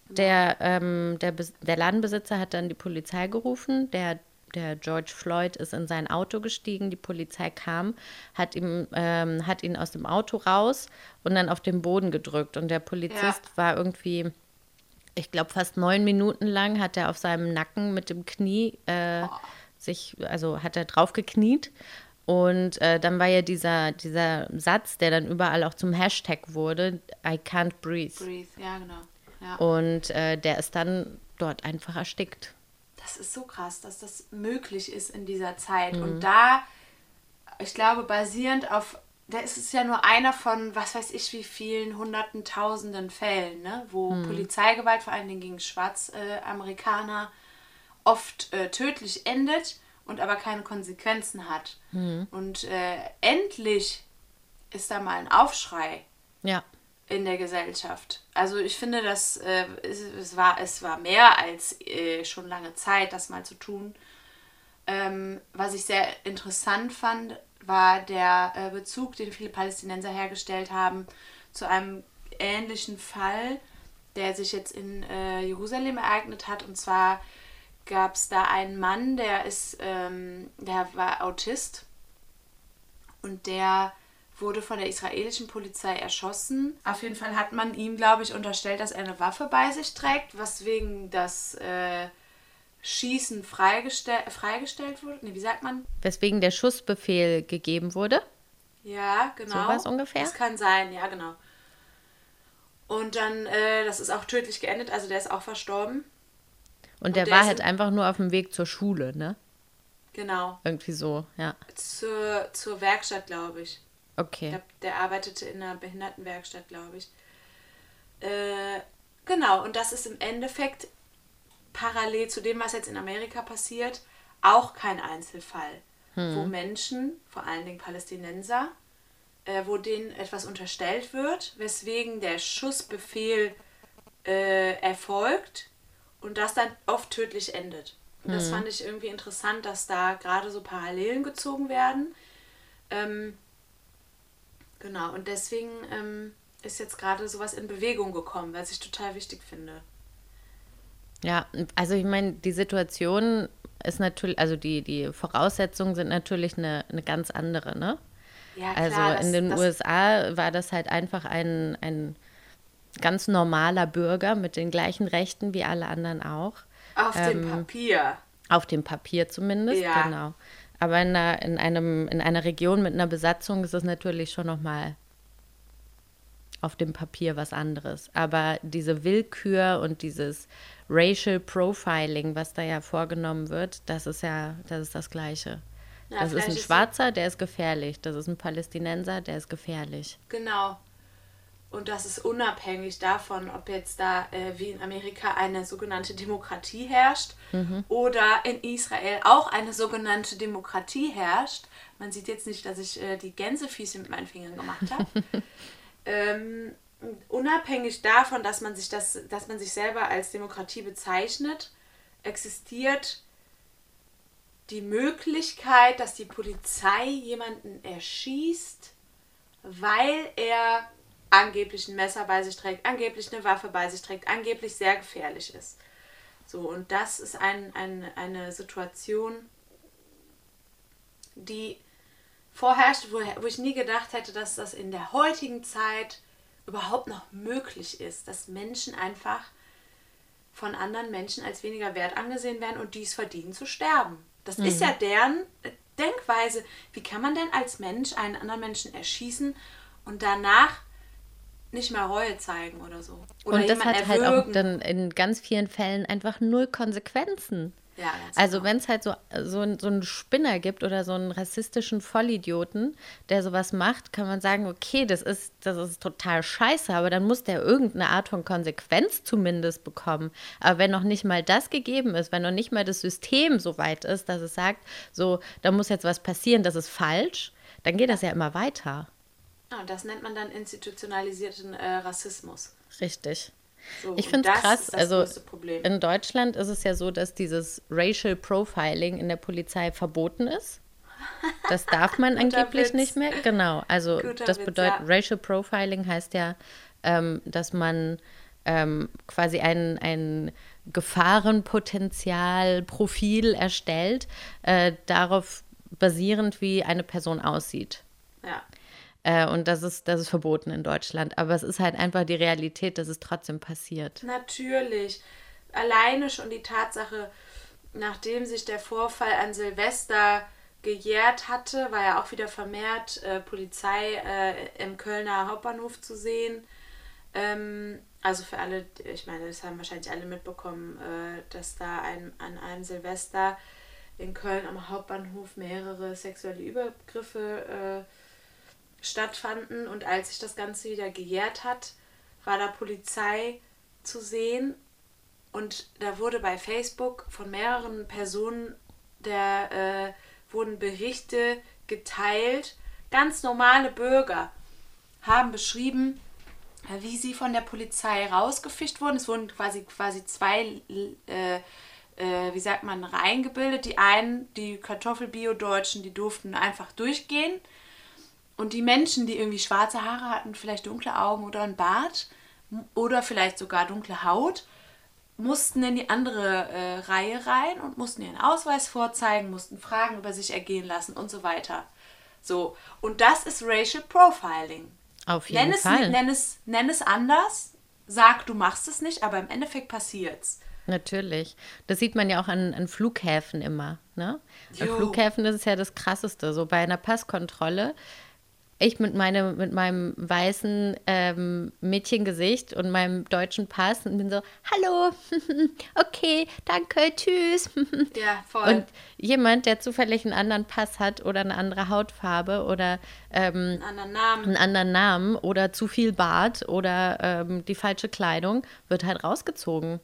Der, ähm, der, der Ladenbesitzer hat dann die Polizei gerufen, der der George Floyd ist in sein Auto gestiegen, die Polizei kam, hat, ihm, ähm, hat ihn aus dem Auto raus und dann auf den Boden gedrückt. Und der Polizist Ja. war irgendwie, ich glaube, fast neun Minuten lang hat er auf seinem Nacken mit dem Knie äh, sich, also hat er drauf gekniet. Und äh, dann war ja dieser, dieser Satz, der dann überall auch zum Hashtag wurde, I can't breathe. breathe, ja, genau. Ja. Und äh, der ist dann dort einfach erstickt. Das ist so krass, dass das möglich ist in dieser Zeit. Und da, ich glaube, basierend auf, da ist es ja nur einer von, was weiß ich, wie vielen hunderten, tausenden Fällen, ne? wo Polizeigewalt, vor allen Dingen gegen Schwarzamerikaner, oft äh, tödlich endet und aber keine Konsequenzen hat. Und äh, endlich ist da mal ein Aufschrei Ja. in der Gesellschaft. Also ich finde, dass äh, es, es, war, es war mehr als äh, schon lange Zeit, das mal zu tun. Ähm, was ich sehr interessant fand, war der äh, Bezug, den viele Palästinenser hergestellt haben, zu einem ähnlichen Fall, der sich jetzt in äh, Jerusalem ereignet hat. Und zwar gab es da einen Mann, der ist, ähm, der war Autist und der wurde von der israelischen Polizei erschossen. Auf jeden Fall hat man ihm, glaube ich, unterstellt, dass er eine Waffe bei sich trägt, was wegen das äh, Schießen freigestell freigestellt wurde. Nee, wie sagt man? Weswegen der Schussbefehl gegeben wurde. Ja, genau. Sowas ungefähr? Das kann sein, ja, genau. Und dann, äh, das ist auch tödlich geendet, also der ist auch verstorben. Und der der war halt einfach nur auf dem Weg zur Schule, ne? Genau. Irgendwie so, ja. Zur, zur Werkstatt, glaube ich. Okay. Der, der arbeitete in einer Behindertenwerkstatt, glaube ich. Äh, genau, und das ist im Endeffekt parallel zu dem, was jetzt in Amerika passiert, auch kein Einzelfall, wo Menschen, vor allen Dingen Palästinenser, äh, wo denen etwas unterstellt wird, weswegen der Schussbefehl äh, erfolgt und das dann oft tödlich endet. Und das fand ich irgendwie interessant, dass da gerade so Parallelen gezogen werden. Ähm, genau, und deswegen ähm, ist jetzt gerade sowas in Bewegung gekommen, was ich total wichtig finde. Ja, also ich meine, die Situation ist natürlich, also die, die Voraussetzungen sind natürlich eine, eine ganz andere, ne? Ja, Also das- in den das, USA war das halt einfach ein, ein ganz normaler Bürger mit den gleichen Rechten wie alle anderen auch. Auf dem ähm, Papier. Auf dem Papier zumindest, Ja. genau. Aber in einer, in, einem, in einer Region mit einer Besatzung ist es natürlich schon nochmal auf dem Papier was anderes. Aber diese Willkür und dieses Racial Profiling, was da ja vorgenommen wird, das ist ja, das ist das Gleiche. Ja, das ist ein Schwarzer, der ist gefährlich. Das ist ein Palästinenser, der ist gefährlich. Genau. Und das ist unabhängig davon, ob jetzt da äh, wie in Amerika eine sogenannte Demokratie herrscht oder in Israel auch eine sogenannte Demokratie herrscht. Man sieht jetzt nicht, dass ich äh, die Gänsefüße mit meinen Fingern gemacht habe. (laughs) ähm, unabhängig davon, dass man sich das, dass man sich selber als Demokratie bezeichnet, existiert die Möglichkeit, dass die Polizei jemanden erschießt, weil er angeblich ein Messer bei sich trägt, angeblich eine Waffe bei sich trägt, angeblich sehr gefährlich ist. So, und das ist ein, ein, eine Situation, die vorherrscht, wo, wo ich nie gedacht hätte, dass das in der heutigen Zeit überhaupt noch möglich ist, dass Menschen einfach von anderen Menschen als weniger wert angesehen werden und dies verdienen zu sterben. Das ist ja deren äh, Denkweise. Wie kann man denn als Mensch einen anderen Menschen erschießen und danach nicht mehr Reue zeigen oder so? Oder und das hat halt auch erwürgen? dann in ganz vielen Fällen einfach null Konsequenzen. Ja, Also genau. wenn es halt so, so, so einen Spinner gibt oder so einen rassistischen Vollidioten, der sowas macht, kann man sagen, okay, das ist, das ist total scheiße, aber dann muss der irgendeine Art von Konsequenz zumindest bekommen. Aber wenn noch nicht mal das gegeben ist, wenn noch nicht mal das System so weit ist, dass es sagt, so, da muss jetzt was passieren, das ist falsch, dann geht das ja immer weiter. Ja, und das nennt man dann institutionalisierten äh, Rassismus. Richtig. So, Ich finde es krass. Also in Deutschland ist es ja so, dass dieses Racial Profiling in der Polizei verboten ist. Das darf man (laughs) angeblich Witz. nicht mehr. Genau. Also Guter das Witz, bedeutet, ja. Racial Profiling heißt ja, ähm, dass man ähm, quasi ein, ein Gefahrenpotenzial-Profil erstellt, äh, darauf basierend, wie eine Person aussieht. ja. Äh, und das ist, das ist verboten in Deutschland. Aber es ist halt einfach die Realität, dass es trotzdem passiert. Natürlich. Alleine schon die Tatsache, nachdem sich der Vorfall an Silvester gejährt hatte, war ja auch wieder vermehrt äh, Polizei äh, im Kölner Hauptbahnhof zu sehen. Ähm, Also für alle, ich meine, das haben wahrscheinlich alle mitbekommen, äh, dass da ein, an einem Silvester in Köln am Hauptbahnhof mehrere sexuelle Übergriffe äh, stattfanden. Und als sich das Ganze wieder gejährt hat, war da Polizei zu sehen. Und da wurde bei Facebook von mehreren Personen der äh, wurden Berichte geteilt. Ganz normale Bürger haben beschrieben, wie sie von der Polizei rausgefischt wurden. Es wurden quasi, quasi zwei, äh, äh, wie sagt man, Reihen gebildet. Die einen, die Kartoffelbio-Deutschen, die durften einfach durchgehen. Und die Menschen, die irgendwie schwarze Haare hatten, vielleicht dunkle Augen oder ein Bart oder vielleicht sogar dunkle Haut, mussten in die andere äh, Reihe rein und mussten ihren Ausweis vorzeigen, mussten Fragen über sich ergehen lassen und so weiter. So, und das ist Racial Profiling. Auf jeden nenn Fall. Es, nenn, es, nenn es anders, sag, du machst es nicht, aber im Endeffekt passiert's. Natürlich. Das sieht man ja auch an, an Flughäfen immer. Ne? An. Flughäfen ist es ja das Krasseste. So bei einer Passkontrolle, ich mit, meine, mit meinem weißen ähm, Mädchengesicht und meinem deutschen Pass und bin so, hallo, (laughs) okay, danke, tschüss. (laughs) Ja, voll. Und jemand, der zufällig einen anderen Pass hat oder eine andere Hautfarbe oder ähm, einen anderen Namen. einen anderen Namen oder zu viel Bart oder ähm, die falsche Kleidung, wird halt rausgezogen.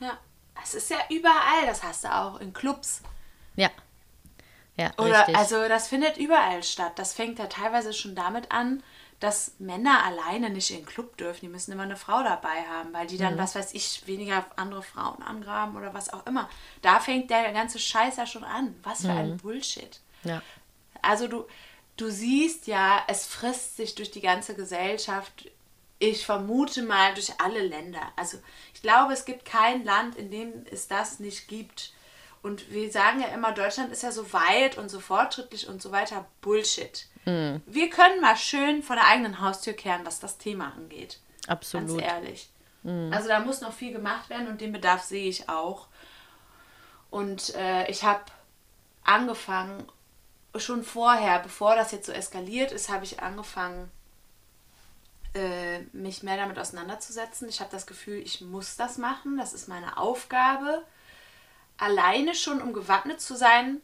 Ja. Es ist ja überall, das hast du auch in Clubs. Ja. Ja, Oder richtig. also das findet überall statt. Das fängt ja teilweise schon damit an, dass Männer alleine nicht in den Club dürfen. Die müssen immer eine Frau dabei haben, weil die Mhm. dann, was weiß ich, weniger andere Frauen angraben oder was auch immer. Da fängt der ganze Scheiß ja schon an. Was für ein Bullshit. ja. Also du, du siehst ja, es frisst sich durch die ganze Gesellschaft. Ich vermute mal durch alle Länder. Also ich glaube, es gibt kein Land, in dem es das nicht gibt. Und wir sagen ja immer, Deutschland ist ja so weit und so fortschrittlich und so weiter. Bullshit. Wir können mal schön vor der eigenen Haustür kehren, was das Thema angeht. Absolut. Ganz ehrlich. Also da muss noch viel gemacht werden und den Bedarf sehe ich auch. Und äh, ich habe angefangen, schon vorher, bevor das jetzt so eskaliert ist, habe ich angefangen, äh, mich mehr damit auseinanderzusetzen. Ich habe das Gefühl, ich muss das machen. Das ist meine Aufgabe. Alleine schon, um gewappnet zu sein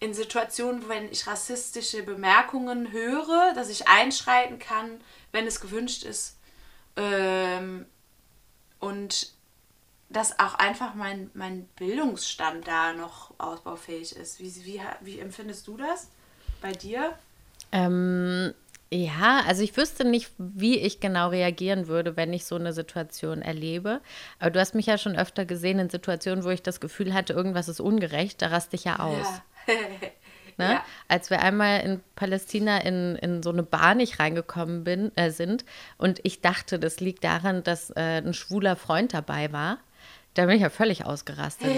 in Situationen, wenn ich rassistische Bemerkungen höre, dass ich einschreiten kann, wenn es gewünscht ist. Ähm, und dass auch einfach mein, mein Bildungsstand da noch ausbaufähig ist. Wie, wie, wie empfindest du das bei dir? Ähm, ja, also ich wüsste nicht, wie ich genau reagieren würde, wenn ich so eine Situation erlebe. Aber du hast mich ja schon öfter gesehen in Situationen, wo ich das Gefühl hatte, irgendwas ist ungerecht, da raste ich ja aus. Ja. (laughs) Ne? Ja. Als wir einmal in Palästina in, in so eine Bar nicht reingekommen bin, äh, sind und ich dachte, das liegt daran, dass äh, ein schwuler Freund dabei war, da bin ich ja völlig ausgerastet.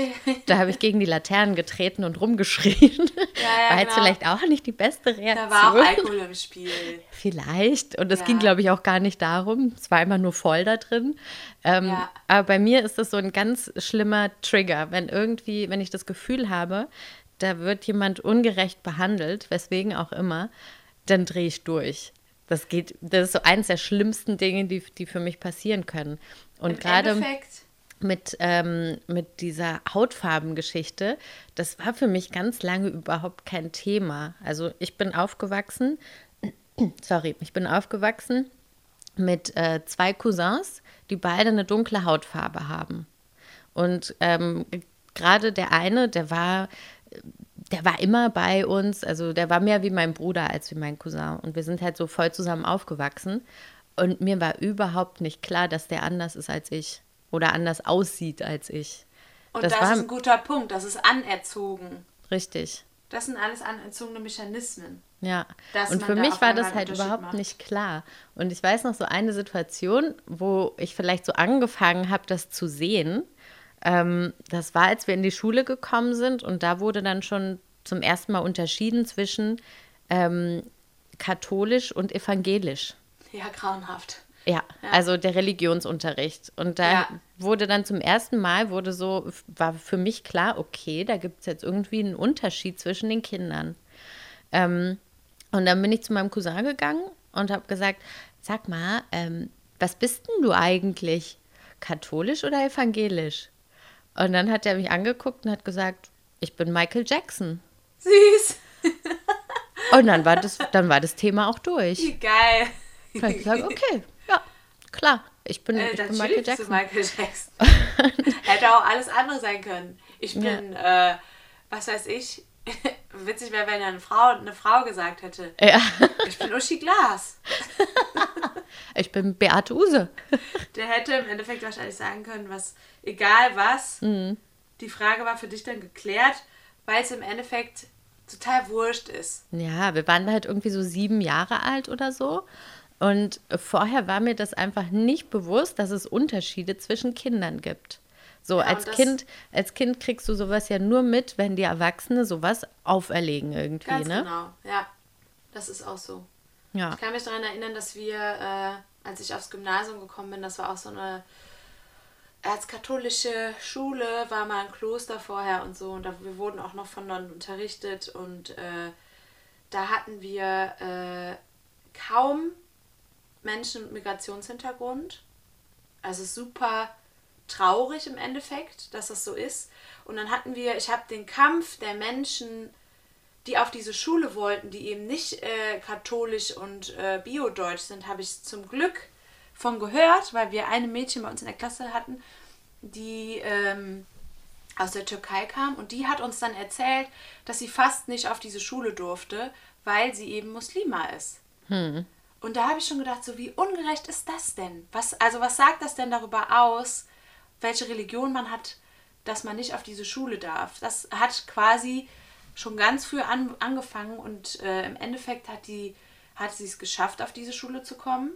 da habe ich gegen die Laternen getreten und rumgeschrien. ja, war jetzt genau. vielleicht auch nicht die beste Reaktion. Da war auch Alkohol im Spiel. Vielleicht. Und es Ja. ging, glaube ich, auch gar nicht darum. Es war immer nur voll da drin. Ähm, Ja. Aber bei mir ist das so ein ganz schlimmer Trigger, wenn irgendwie, wenn ich das Gefühl habe, da wird jemand ungerecht behandelt, weswegen auch immer, dann drehe ich durch. Das geht, das ist so eins der schlimmsten Dinge, die, die für mich passieren können. Und Im gerade Endeffekt, mit, ähm, mit dieser Hautfarbengeschichte, das war für mich ganz lange überhaupt kein Thema. Also ich bin aufgewachsen, (clears throat) sorry, ich bin aufgewachsen mit äh, zwei Cousins, die beide eine dunkle Hautfarbe haben. Und ähm, gerade der eine, der war, der war immer bei uns, also der war mehr wie mein Bruder als wie mein Cousin. Und wir sind halt so voll zusammen aufgewachsen. Und mir war überhaupt nicht klar, dass der anders ist als ich oder anders aussieht als ich. und das das, war ist ein guter Punkt, das ist anerzogen. richtig. Das sind alles anerzogene Mechanismen. Ja, und für mich war das halt überhaupt macht. nicht klar. Und ich weiß noch so eine Situation, wo ich vielleicht so angefangen habe, das zu sehen. Ähm, das war, als wir in die Schule gekommen sind und da wurde dann schon zum ersten Mal unterschieden zwischen ähm, katholisch und evangelisch. Ja, grauenhaft. Ja, also der Religionsunterricht. Und da Ja. wurde dann zum ersten Mal, wurde so, war für mich klar, okay, da gibt es jetzt irgendwie einen Unterschied zwischen den Kindern. Ähm, und dann bin ich zu meinem Cousin gegangen und habe gesagt, sag mal, ähm, was bist denn du eigentlich? Katholisch oder evangelisch? Und dann hat er mich angeguckt und hat gesagt, ich bin Michael Jackson. Süß. Und dann war das, dann war das Thema auch durch. Wie geil. Da habe ich gesagt, okay, ja, klar, ich bin, Äh, ich bin Michael Jackson. Michael Jackson. (laughs) Hätte auch alles andere sein können. Ich bin, äh, was weiß ich, (laughs) witzig wäre, wenn ja eine Frau, eine Frau gesagt hätte, Ja, ich bin Uschi Glas. (laughs) ich bin Beate Use. Der hätte im Endeffekt wahrscheinlich sagen können, was, egal was, Mhm. die Frage war für dich dann geklärt, weil es im Endeffekt total wurscht ist. Ja, wir waren halt irgendwie so sieben Jahre alt oder so. Und vorher war mir das einfach nicht bewusst, dass es Unterschiede zwischen Kindern gibt. So, Ja, als Kind, als Kind kriegst du sowas ja nur mit, wenn die Erwachsene sowas auferlegen irgendwie, Ganz ne? genau, ja. Das ist auch so. Ja. Ich kann mich daran erinnern, dass wir, äh, als ich aufs Gymnasium gekommen bin, das war auch so eine erzkatholische Schule, war mal ein Kloster vorher und so. Und da, wir wurden auch noch von Nonnen unterrichtet. Und äh, da hatten wir äh, kaum Menschen mit Migrationshintergrund. Also super traurig im Endeffekt, dass das so ist. Und dann hatten wir, ich habe den Kampf der Menschen die auf diese Schule wollten, die eben nicht äh, katholisch und äh, biodeutsch sind, habe ich zum Glück von gehört, weil wir eine Mädchen bei uns in der Klasse hatten, die ähm, aus der Türkei kam und die hat uns dann erzählt, dass sie fast nicht auf diese Schule durfte, weil sie eben Muslima ist. Und da habe ich schon gedacht, so wie ungerecht ist das denn? Was, also was sagt das denn darüber aus, welche Religion man hat, dass man nicht auf diese Schule darf? Das hat quasi schon ganz früh an, angefangen und äh, im Endeffekt hat die hat sie es geschafft, auf diese Schule zu kommen.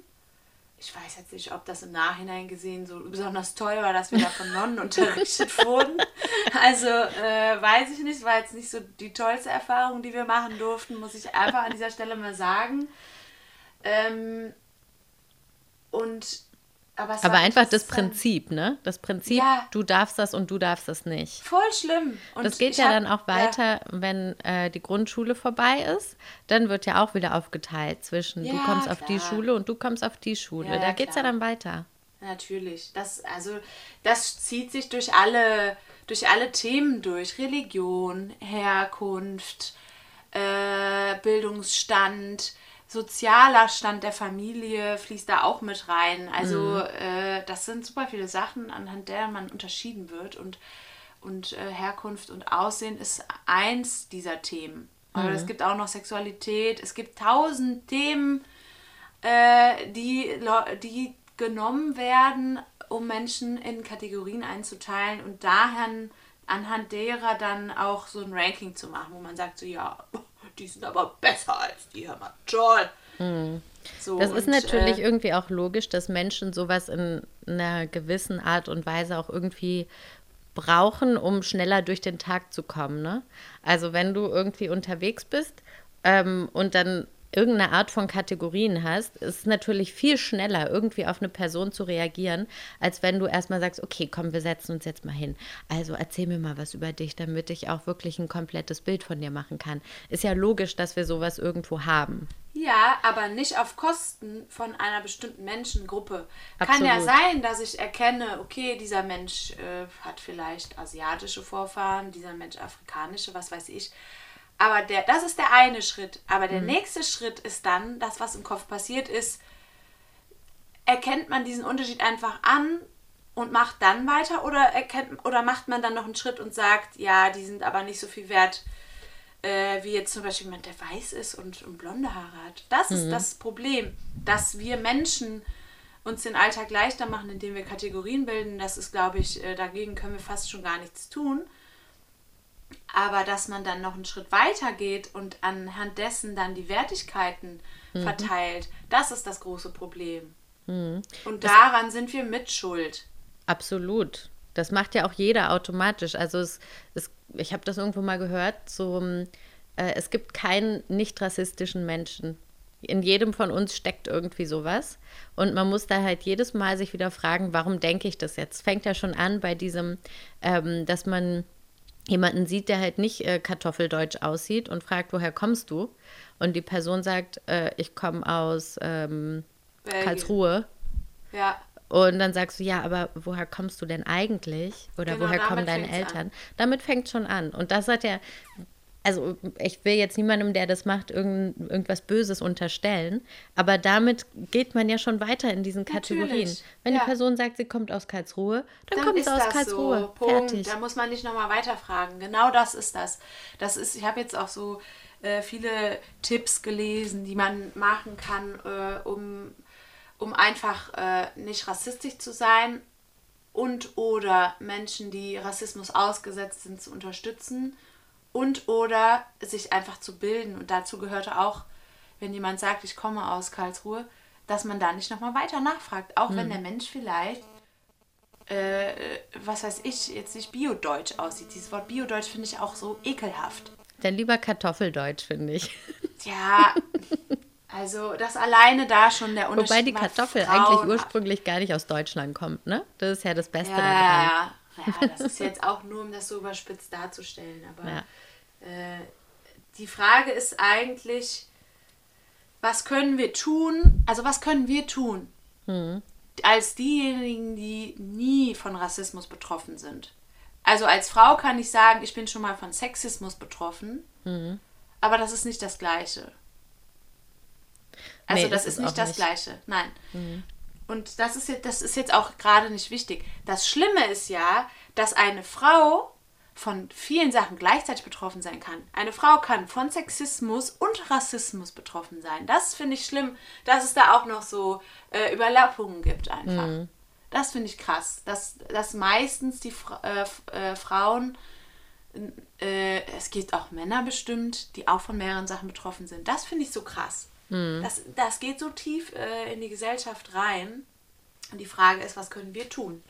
Ich weiß jetzt nicht, ob das im Nachhinein gesehen so besonders toll war, dass wir da von Nonnen (laughs) unterrichtet wurden. Also äh, weiß ich nicht, war jetzt nicht so die tollste Erfahrung, die wir machen durften, muss ich einfach an dieser Stelle mal sagen. Ähm, und aber, es Aber einfach das. Prinzip, ne? Das Prinzip, Ja. du darfst das und du darfst das nicht. Voll schlimm. Und das geht ja hab- dann auch weiter, wenn äh, die Grundschule vorbei ist. Dann wird ja auch wieder aufgeteilt zwischen du Ja, kommst auf die klar. Schule und du kommst auf die Schule. Ja, ja, da geht's ja klar. dann weiter. Natürlich. Das, also, das zieht sich durch alle, durch alle Themen durch. Religion, Herkunft, äh, Bildungsstand, sozialer Stand der Familie fließt da auch mit rein. Also äh, das sind super viele Sachen, anhand der man unterschieden wird. Und, und äh, Herkunft und Aussehen ist eins dieser Themen. Aber es gibt auch noch Sexualität. Es gibt tausend Themen, äh, die, die genommen werden, um Menschen in Kategorien einzuteilen und daher anhand derer dann auch so ein Ranking zu machen, wo man sagt so, ja, die sind aber besser als die, hör mal, toll. So, Das ist natürlich äh, irgendwie auch logisch, dass Menschen sowas in einer gewissen Art und Weise auch irgendwie brauchen, um schneller durch den Tag zu kommen. Ne? Also wenn du irgendwie unterwegs bist ähm, und dann irgendeine Art von Kategorien hast, ist es natürlich viel schneller, irgendwie auf eine Person zu reagieren, als wenn du erstmal sagst, okay, komm, wir setzen uns jetzt mal hin. Also erzähl mir mal was über dich, damit ich auch wirklich ein komplettes Bild von dir machen kann. Ist ja logisch, dass wir sowas irgendwo haben. Ja, aber nicht auf Kosten von einer bestimmten Menschengruppe. Kann ja Absolut. sein, dass ich erkenne, okay, dieser Mensch äh, hat vielleicht asiatische Vorfahren, dieser Mensch afrikanische, was weiß ich. Aber der, das ist der eine Schritt. Aber der nächste Schritt ist dann, das, was im Kopf passiert ist, erkennt man diesen Unterschied einfach an und macht dann weiter oder erkennt oder macht man dann noch einen Schritt und sagt, ja, die sind aber nicht so viel wert, äh, wie jetzt zum Beispiel jemand, der weiß ist und, und blonde Haare hat. Das ist das Problem, dass wir Menschen uns den Alltag leichter machen, indem wir Kategorien bilden. Das ist, glaube ich, äh, dagegen können wir fast schon gar nichts tun. Aber dass man dann noch einen Schritt weiter geht und anhand dessen dann die Wertigkeiten verteilt, das ist das große Problem. Und daran sind wir mitschuld. Absolut. Das macht ja auch jeder automatisch. Also es, es, ich habe das irgendwo mal gehört, so, ähm, äh, es gibt keinen nicht rassistischen Menschen. In jedem von uns steckt irgendwie sowas. Und man muss da halt jedes Mal sich wieder fragen, warum denke ich das jetzt? Fängt ja schon an bei diesem, ähm, dass man jemanden sieht, der halt nicht äh, kartoffeldeutsch aussieht und fragt, woher kommst du? Und die Person sagt, äh, ich komme aus ähm. Karlsruhe. Ja. Und dann sagst du, ja, aber woher kommst du denn eigentlich? Oder Genau, woher kommen deine Eltern? Damit fängt schon an. Und das hat ja, also ich will jetzt niemandem, der das macht, irgend, irgendwas Böses unterstellen, aber damit geht man ja schon weiter in diesen Kategorien. Natürlich, Wenn ja. die Person sagt, sie kommt aus Karlsruhe, dann, Dann kommt sie aus Karlsruhe. so. Punkt. Fertig. Da muss man nicht nochmal weiterfragen. Genau das ist das. Das ist, ich habe jetzt auch so äh, viele Tipps gelesen, die man machen kann, äh, um, um einfach äh, nicht rassistisch zu sein und oder Menschen, die Rassismus ausgesetzt sind, zu unterstützen und oder sich einfach zu bilden. Und dazu gehörte auch, wenn jemand sagt, ich komme aus Karlsruhe, dass man da nicht nochmal weiter nachfragt. Auch wenn der Mensch vielleicht äh, was weiß ich, jetzt nicht Biodeutsch aussieht. Dieses Wort Biodeutsch finde ich auch so ekelhaft. Dann lieber Kartoffeldeutsch, finde ich. Ja, also das alleine da schon der Unterschied. Wobei die Kartoffel Frauen eigentlich ursprünglich gar nicht aus Deutschland kommt, ne? Das ist ja das Beste Ja, daran. ja, ja. Ja, das ist jetzt auch nur, um das so überspitzt darzustellen. Aber Ja. äh, die Frage ist eigentlich, was können wir tun? Also was können wir tun als diejenigen, die nie von Rassismus betroffen sind? Also als Frau kann ich sagen, ich bin schon mal von Sexismus betroffen, aber das ist nicht das Gleiche. Also Nee, das ist ist es nicht das nicht. Gleiche. Nein. Und das ist, jetzt, das ist jetzt auch gerade nicht wichtig. Das Schlimme ist ja, dass eine Frau von vielen Sachen gleichzeitig betroffen sein kann. Eine Frau kann von Sexismus und Rassismus betroffen sein. Das finde ich schlimm, dass es da auch noch so äh, Überlappungen gibt einfach. Das finde ich krass, dass, dass meistens die Fra äh, äh, Frauen, äh, es gibt auch Männer bestimmt, die auch von mehreren Sachen betroffen sind. Das finde ich so krass. Das, das geht so tief äh, in die Gesellschaft rein. Und die Frage ist, was können wir tun?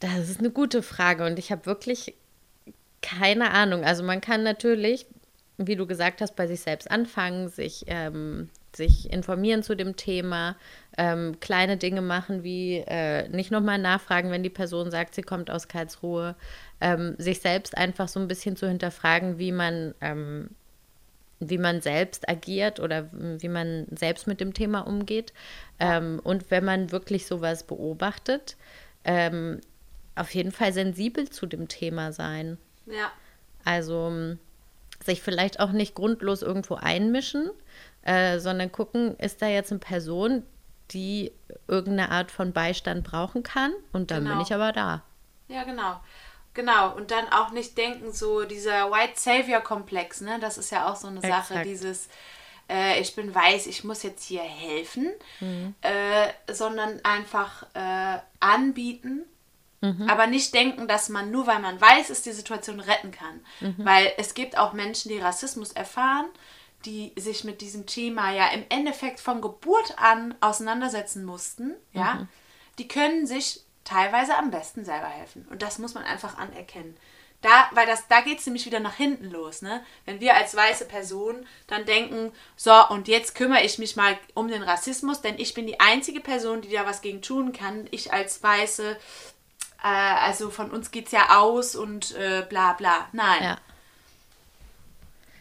Das ist eine gute Frage und ich habe wirklich keine Ahnung. Also man kann natürlich, wie du gesagt hast, bei sich selbst anfangen, sich, ähm, sich informieren zu dem Thema, ähm, kleine Dinge machen wie äh, nicht nochmal nachfragen, wenn die Person sagt, sie kommt aus Karlsruhe, ähm, sich selbst einfach so ein bisschen zu hinterfragen, wie man ähm, wie man selbst agiert oder wie man selbst mit dem Thema umgeht. Ähm, und wenn man wirklich sowas beobachtet, ähm, auf jeden Fall sensibel zu dem Thema sein. Ja, Also m, sich vielleicht auch nicht grundlos irgendwo einmischen, äh, sondern gucken, ist da jetzt eine Person, die irgendeine Art von Beistand brauchen kann? Und dann bin Genau. ich aber da. ja, genau. Genau, und dann auch nicht denken, so dieser White Savior-Komplex, ne? Das ist ja auch so eine Sache, Exakt. dieses, äh, ich bin weiß, ich muss jetzt hier helfen, äh, sondern einfach äh, anbieten, aber nicht denken, dass man nur weil man weiß ist, die Situation retten kann. Weil es gibt auch Menschen, die Rassismus erfahren, die sich mit diesem Thema ja im Endeffekt von Geburt an auseinandersetzen mussten, ja, die können sich teilweise am besten selber helfen. Und das muss man einfach anerkennen. Da, weil das, da geht es nämlich wieder nach hinten los, ne? Wenn wir als weiße Person dann denken, so, und jetzt kümmere ich mich mal um den Rassismus, denn ich bin die einzige Person, die da was gegen tun kann. Ich als Weiße, äh, also von uns geht's ja aus und äh, bla bla. Nein. Ja.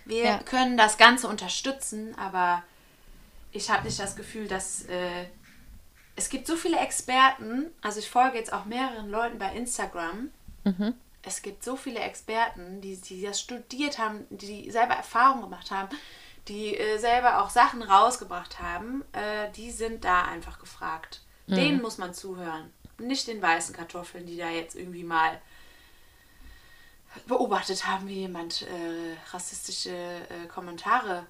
Wir Ja. können das Ganze unterstützen, aber ich habe nicht das Gefühl, dass äh, es gibt so viele Experten, also ich folge jetzt auch mehreren Leuten bei Instagram. Es gibt so viele Experten, die, die das studiert haben, die selber Erfahrungen gemacht haben, die äh, selber auch Sachen rausgebracht haben, äh, die sind da einfach gefragt. Denen muss man zuhören. Nicht den weißen Kartoffeln, die da jetzt irgendwie mal beobachtet haben, wie jemand äh, rassistische äh, Kommentare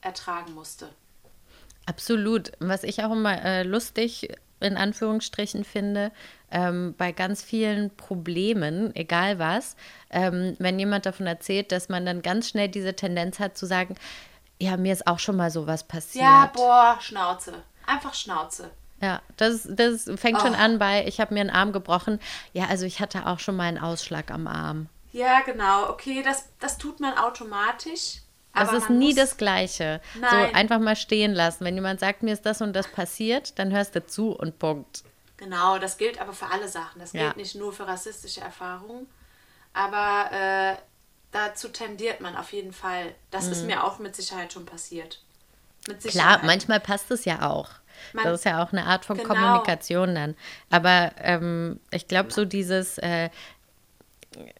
ertragen musste. Absolut. Was ich auch immer äh, lustig in Anführungsstrichen finde, ähm, bei ganz vielen Problemen, egal was, ähm, wenn jemand davon erzählt, dass man dann ganz schnell diese Tendenz hat zu sagen, ja, mir ist auch schon mal sowas passiert. Ja, boah, Schnauze. Einfach Schnauze. Ja, das, das fängt schon Oh. an bei, ich habe mir einen Arm gebrochen. Ja, also ich hatte auch schon mal einen Ausschlag am Arm. Ja, genau. Okay, das, das tut man automatisch. Aber ist man nie das Gleiche. Nein. So einfach mal stehen lassen. Wenn jemand sagt, mir ist das und das passiert, dann hörst du zu und Punkt. Genau, das gilt aber für alle Sachen. Das Ja. gilt nicht nur für rassistische Erfahrungen. Aber äh, dazu tendiert man auf jeden Fall. Das ist mir auch mit Sicherheit schon passiert. Mit Mhm. Klar, Sicherheit. manchmal passt es ja auch. Man- das ist ja auch eine Art von Genau. Kommunikation dann. Aber ähm, ich glaube, so dieses, äh,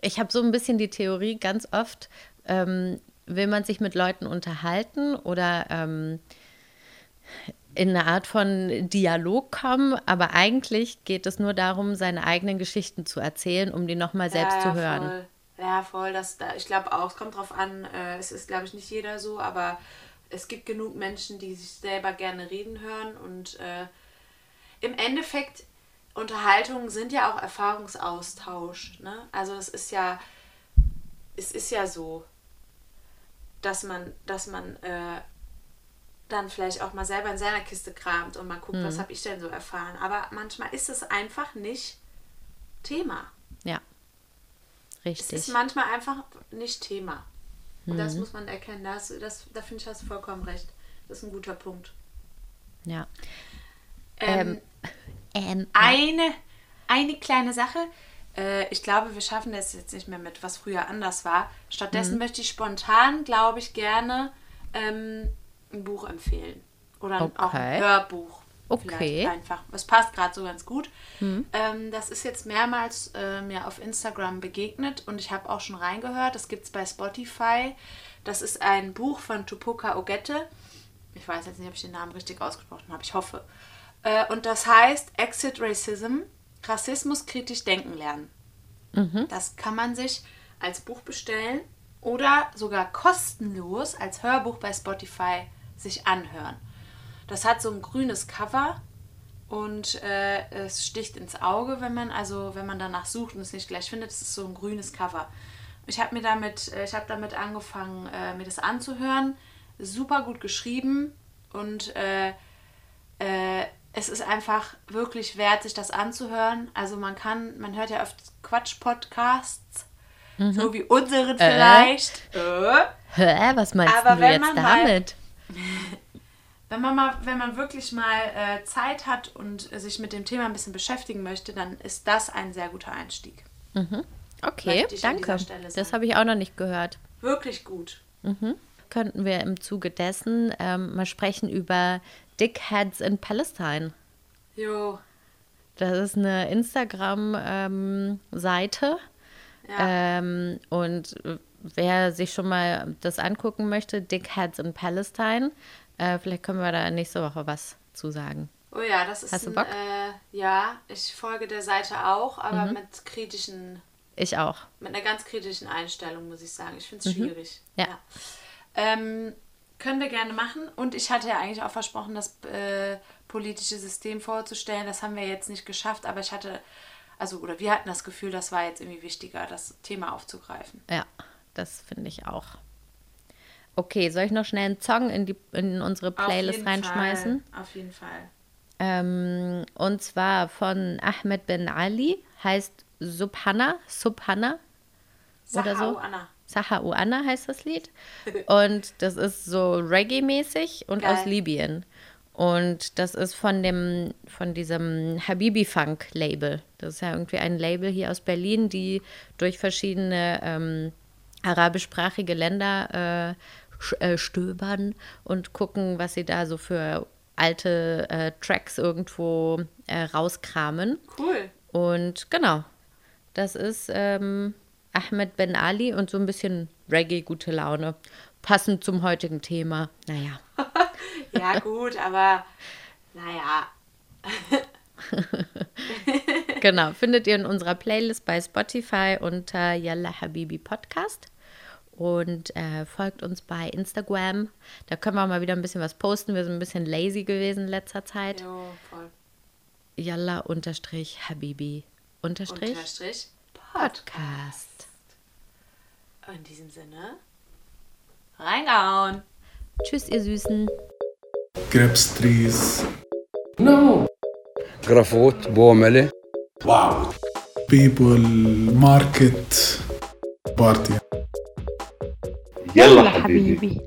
ich habe so ein bisschen die Theorie, ganz oft ähm, will man sich mit Leuten unterhalten oder ähm, in eine Art von Dialog kommen, aber eigentlich geht es nur darum, seine eigenen Geschichten zu erzählen, um die nochmal selbst ja, zu ja, hören. Voll. Ja, voll. Das, da, ich glaube auch, es kommt drauf an, äh, es ist, glaube ich, nicht jeder so, aber es gibt genug Menschen, die sich selber gerne reden hören und äh, im Endeffekt, Unterhaltungen sind ja auch Erfahrungsaustausch. Ne? Also es ist ja, es ist ja so, dass man, dass man äh, dann vielleicht auch mal selber in seiner Kiste kramt und mal guckt, was habe ich denn so erfahren. Aber manchmal ist es einfach nicht Thema. Ja, Es richtig. ist manchmal einfach nicht Thema. Und Das muss man erkennen. Das, das, da finde ich, hast du vollkommen recht. Das ist ein guter Punkt. ja. Ähm, Ähm, (laughs) eine, eine kleine Sache. Äh, ich glaube, wir schaffen das jetzt nicht mehr mit, was früher anders war. Stattdessen möchte ich spontan, glaube ich, gerne ähm, ein Buch empfehlen. Oder ein- auch ein Okay. Hörbuch. Okay. Einfach. Es passt gerade so ganz gut. Ähm, das ist jetzt mehrmals äh, mir auf Instagram begegnet und ich habe auch schon reingehört. Das gibt es bei Spotify. Das ist ein Buch von Tupoka Ogette. Ich weiß jetzt nicht, ob ich den Namen richtig ausgesprochen habe. Ich hoffe. Äh, und das heißt Exit Racism, Rassismus kritisch denken lernen. Das kann man sich als Buch bestellen oder sogar kostenlos als Hörbuch bei Spotify sich anhören. Das hat so ein grünes Cover und äh, es sticht ins Auge, wenn man also wenn man danach sucht und es nicht gleich findet. Es ist so ein grünes Cover. Ich habe mir damit, äh, ich habe damit angefangen, äh, mir das anzuhören. Super gut geschrieben und äh, äh, es ist einfach wirklich wert, sich das anzuhören. Also man kann, man hört ja oft Quatsch-Podcasts, so wie unseren vielleicht. Äh. Hä, was meinst Aber du wenn jetzt man mal- damit? (laughs) Wenn man mal, wenn man wirklich mal äh, Zeit hat und äh, sich mit dem Thema ein bisschen beschäftigen möchte, dann ist das ein sehr guter Einstieg. Okay, ich an danke. Das habe ich auch noch nicht gehört. Wirklich gut. Könnten wir im Zuge dessen ähm, mal sprechen über Dickheads in Palestine. Jo. Das ist eine Instagram-Seite. Ja. Ähm, und wer sich schon mal das angucken möchte, Dickheads in Palestine, äh, vielleicht können wir da nächste Woche was zu sagen. Oh ja, das ist Hast du ein, Bock? Mhm. Äh, ja, ich folge der Seite auch, aber mit kritischen, Ich auch. mit einer ganz kritischen Einstellung, muss ich sagen. Ich finde es schwierig. Mhm. Ja. Ähm, können wir gerne machen. Und ich hatte ja eigentlich auch versprochen, das äh, politische System vorzustellen. Das haben wir jetzt nicht geschafft, aber ich hatte, also, oder wir hatten das Gefühl, das war jetzt irgendwie wichtiger, das Thema aufzugreifen. Ja, das finde ich auch. Okay, soll ich noch schnell einen Song in, die, in unsere Playlist reinschmeißen? Fall. Auf jeden Fall. Ähm, und zwar von Ahmed Ben Ali, heißt Subhana, Subhana oder Sahau, so. Anna. Sahau Anna heißt das Lied. Und das ist so Reggae-mäßig und Geil. aus Libyen. Und das ist von dem, von diesem Habibi Funk Label. Das ist ja irgendwie ein Label hier aus Berlin, die durch verschiedene ähm, arabischsprachige Länder äh, äh, stöbern und gucken, was sie da so für alte äh, Tracks irgendwo äh, rauskramen. Cool. Und genau, das ist ähm, Ahmed Ben Ali und so ein bisschen Reggae, gute Laune. Passend zum heutigen Thema. Naja, (laughs) Ja, gut, aber naja. (laughs) genau. Findet ihr in unserer Playlist bei Spotify unter Yalla Habibi Podcast. Und äh, folgt uns bei Instagram. Da können wir mal wieder ein bisschen was posten. Wir sind ein bisschen lazy gewesen in letzter Zeit. Jo, voll. Yalla unterstrich Habibi unterstrich Unterstrich. Podcast. In diesem Sinne, reingehauen. Tschüss, ihr Süßen. grapes trees, No. جرافوت بوملة Wow. people, market, party. يلا حبيبي